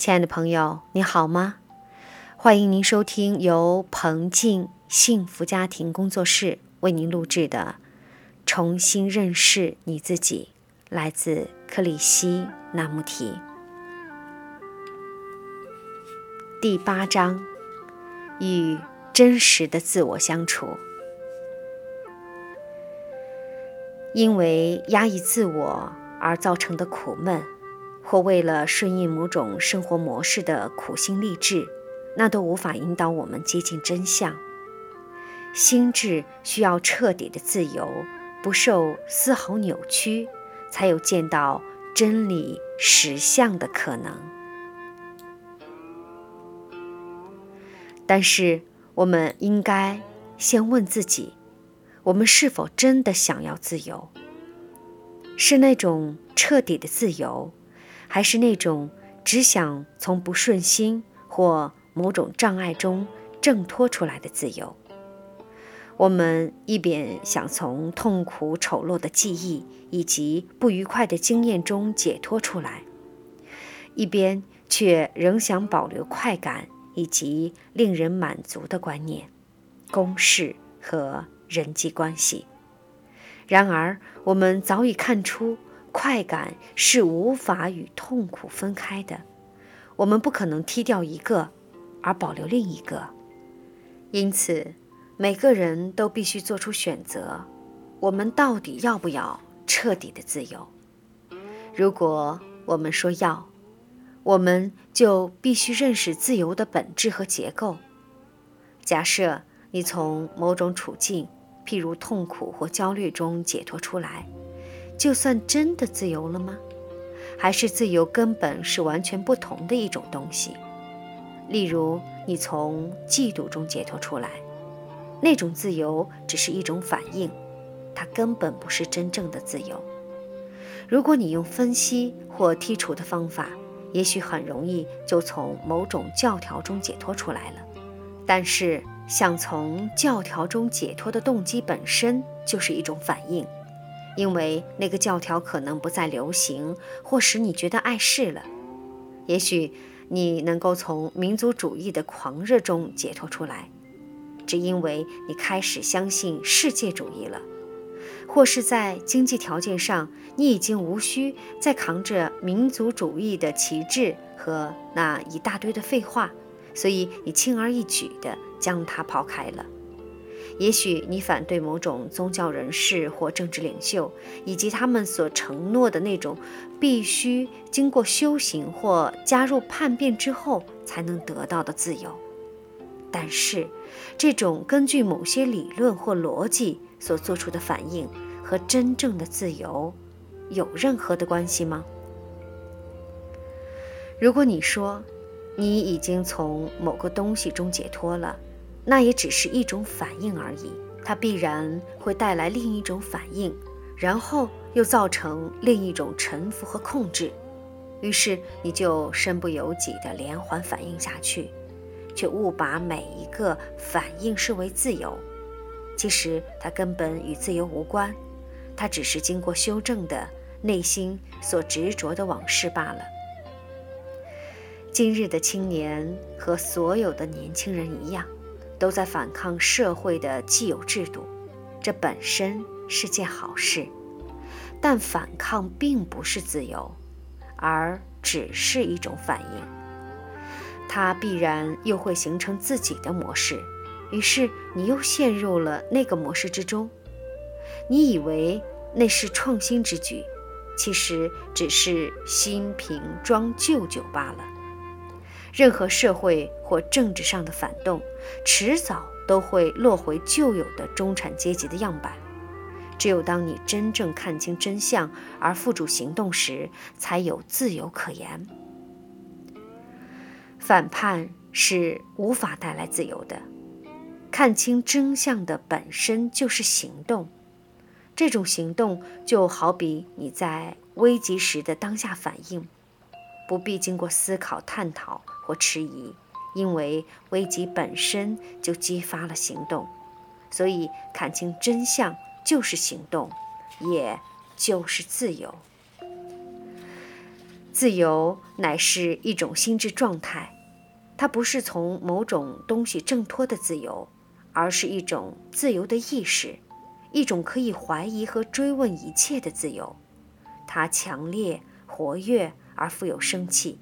亲爱的朋友，你好吗？欢迎您收听由彭静幸福家庭工作室为您录制的《重新认识你自己》，来自克里希那穆提。第八章：与真实的自我相处。因为压抑自我而造成的苦闷，或为了顺应某种生活模式的苦心励志，那都无法引导我们接近真相。心智需要彻底的自由，不受丝毫扭曲，才有见到真理实相的可能。但是，我们应该先问自己。我们是否真的想要自由？是那种彻底的自由，还是那种只想从不顺心或某种障碍中挣脱出来的自由？我们一边想从痛苦、丑陋的记忆以及不愉快的经验中解脱出来，一边却仍想保留快感以及令人满足的观念、公式和。人际关系。然而，我们早已看出，快感是无法与痛苦分开的。我们不可能踢掉一个，而保留另一个。因此，每个人都必须做出选择：我们到底要不要彻底的自由？如果我们说要，我们就必须认识自由的本质和结构。假设你从某种处境，譬如痛苦或焦虑中解脱出来，就算真的自由了吗？还是自由根本是完全不同的一种东西？例如，你从嫉妒中解脱出来，那种自由只是一种反应，它根本不是真正的自由。如果你用分析或剔除的方法，也许很容易就从某种教条中解脱出来了，但是。想从教条中解脱的动机本身就是一种反应，因为那个教条可能不再流行，或使你觉得碍事了。也许你能够从民族主义的狂热中解脱出来，只因为你开始相信世界主义了，或是在经济条件上，你已经无需再扛着民族主义的旗帜和那一大堆的废话。所以你轻而易举地将它抛开了。也许你反对某种宗教人士或政治领袖，以及他们所承诺的那种必须经过修行或加入叛变之后才能得到的自由。但是，这种根据某些理论或逻辑所做出的反应和真正的自由有任何的关系吗？如果你说，你已经从某个东西中解脱了，那也只是一种反应而已。它必然会带来另一种反应，然后又造成另一种臣服和控制。于是你就身不由己地连环反应下去，却误把每一个反应视为自由。其实它根本与自由无关，它只是经过修正的内心所执着的往事罢了。今日的青年和所有的年轻人一样，都在反抗社会的既有制度，这本身是件好事。但反抗并不是自由，而只是一种反应。它必然又会形成自己的模式，于是你又陷入了那个模式之中。你以为那是创新之举，其实只是新瓶装旧酒罢了。任何社会或政治上的反动，迟早都会落回旧有的中产阶级的样板。只有当你真正看清真相而付诸行动时，才有自由可言。反叛是无法带来自由的。看清真相的本身就是行动，这种行动就好比你在危急时的当下反应。不必经过思考、探讨或迟疑，因为危机本身就激发了行动，所以看清真相就是行动，也就是自由。自由乃是一种心智状态，它不是从某种东西挣脱的自由，而是一种自由的意识，一种可以怀疑和追问一切的自由。它强烈、活跃而富有生气，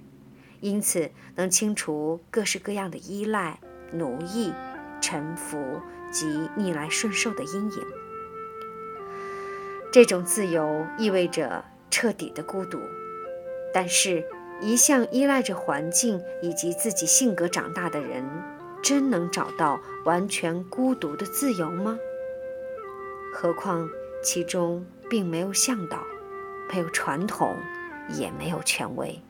因此能清除各式各样的依赖、奴役、臣服及逆来顺受的阴影。这种自由意味着彻底的孤独。但是，一向依赖着环境以及自己性格长大的人，真能找到完全孤独的自由吗？何况其中并没有向导，没有传统，也没有权威。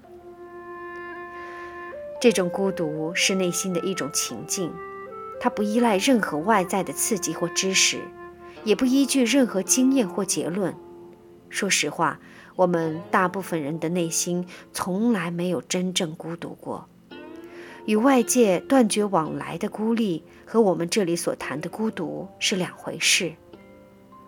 这种孤独是内心的一种情境，它不依赖任何外在的刺激或知识，也不依据任何经验或结论。说实话。我们大部分人的内心从来没有真正孤独过，与外界断绝往来的孤立和我们这里所谈的孤独是两回事。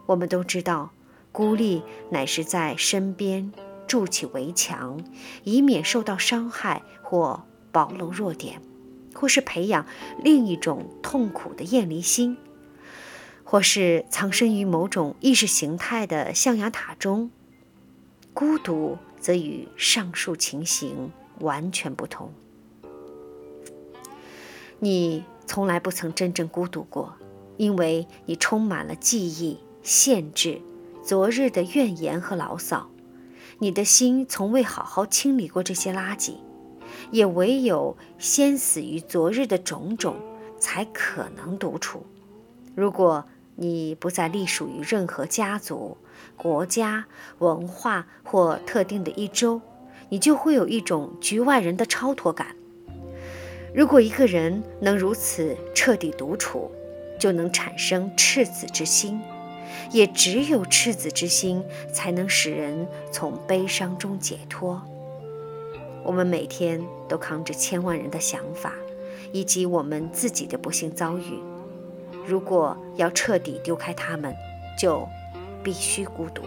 我们都知道，孤立乃是在身边筑起围墙，以免受到伤害或暴露弱点，或是培养另一种痛苦的厌离心，或是藏身于某种意识形态的象牙塔中。孤独则与上述情形完全不同。你从来不曾真正孤独过，因为你充满了记忆、限制、昨日的怨言和牢骚。你的心从未好好清理过这些垃圾，也唯有先死于昨日的种种，才可能独处。如果你不再隶属于任何家族。国家、文化或特定的一周，你就会有一种局外人的超脱感。如果一个人能如此彻底独处，就能产生赤子之心，也只有赤子之心才能使人从悲伤中解脱。我们每天都扛着千万人的想法，以及我们自己的不幸遭遇。如果要彻底丢开他们，就。必须孤独。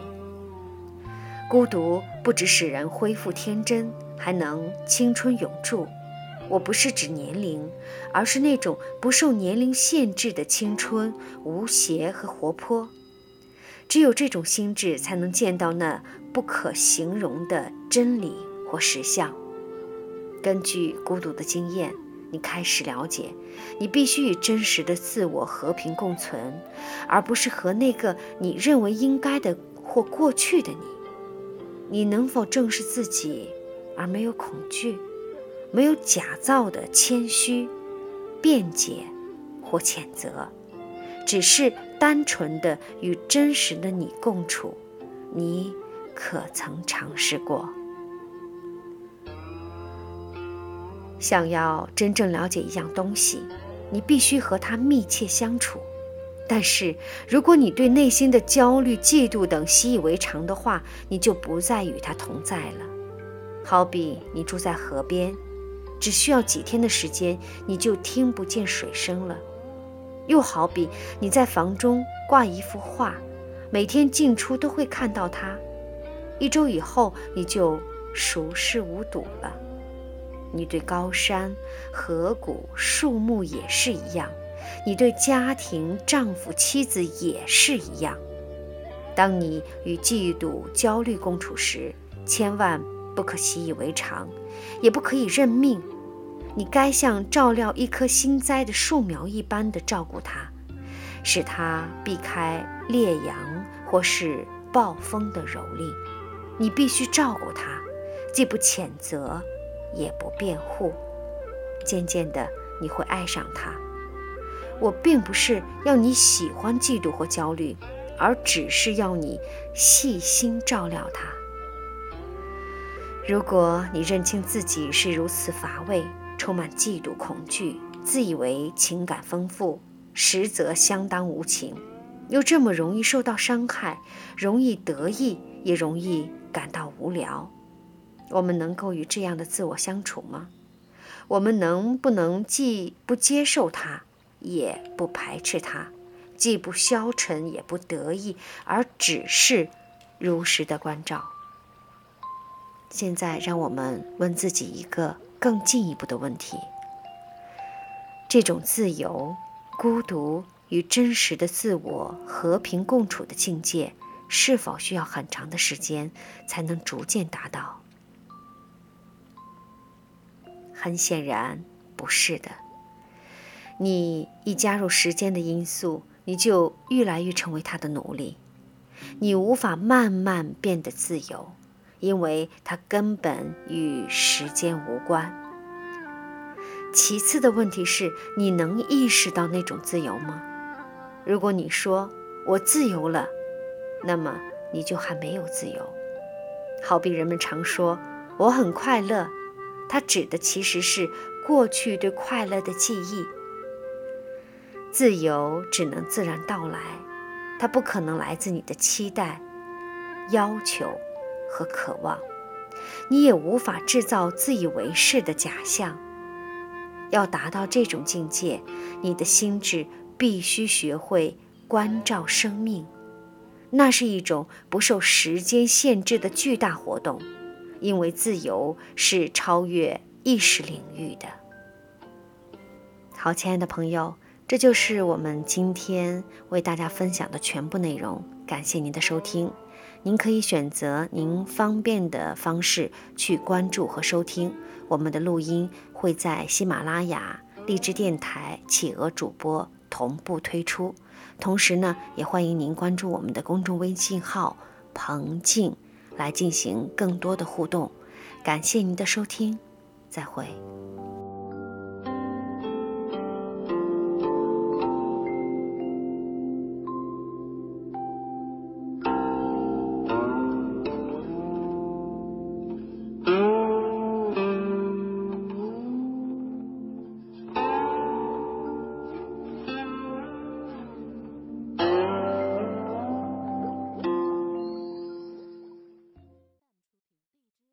孤独不只使人恢复天真，还能青春永驻。我不是指年龄，而是那种不受年龄限制的青春、无邪和活泼。只有这种心智，才能见到那不可形容的真理或实相。根据孤独的经验。你开始了解，你必须与真实的自我和平共存，而不是和那个你认为应该的或过去的你。你能否正视自己，而没有恐惧，没有假造的谦虚、辩解或谴责，只是单纯的与真实的你共处？你可曾尝试过？想要真正了解一样东西，你必须和它密切相处。但是，如果你对内心的焦虑、嫉妒等习以为常的话，你就不再与它同在了。好比你住在河边，只需要几天的时间，你就听不见水声了；又好比你在房中挂一幅画，每天进出都会看到它，一周以后你就熟视无睹了。你对高山、河谷、树木也是一样，你对家庭、丈夫、妻子也是一样。当你与嫉妒、焦虑共处时，千万不可习以为常，也不可以认命。你该像照料一棵新栽的树苗一般的照顾它，使它避开烈阳或是暴风的蹂躏。你必须照顾它，既不谴责。也不辩护，渐渐的你会爱上它。我并不是要你喜欢嫉妒或焦虑，而只是要你细心照料它。如果你认清自己是如此乏味，充满嫉妒、恐惧，自以为情感丰富，实则相当无情，又这么容易受到伤害，容易得意，也容易感到无聊。我们能够与这样的自我相处吗？我们能不能既不接受它，也不排斥它，既不消沉也不得意，而只是如实的关照？现在让我们问自己一个更进一步的问题：这种自由、孤独与真实的自我和平共处的境界，是否需要很长的时间才能逐渐达到？很显然，不是的。你一加入时间的因素，你就愈来愈成为他的奴隶。你无法慢慢变得自由，因为它根本与时间无关。其次的问题是，你能意识到那种自由吗？如果你说我自由了，那么你就还没有自由。好比人们常说我很快乐，它指的其实是过去对快乐的记忆。自由只能自然到来。它不可能来自你的期待、要求和渴望，你也无法制造自以为是的假象。要达到这种境界，你的心智必须学会关照生命，那是一种不受时间限制的巨大活动，因为自由是超越意识领域的。好，亲爱的朋友。这就是我们今天为大家分享的全部内容，感谢您的收听。您可以选择您方便的方式去关注和收听我们的录音，会在喜马拉雅、荔枝电台、企鹅主播同步推出。同时呢，也欢迎您关注我们的公众微信号“彭静”来进行更多的互动。感谢您的收听，再会。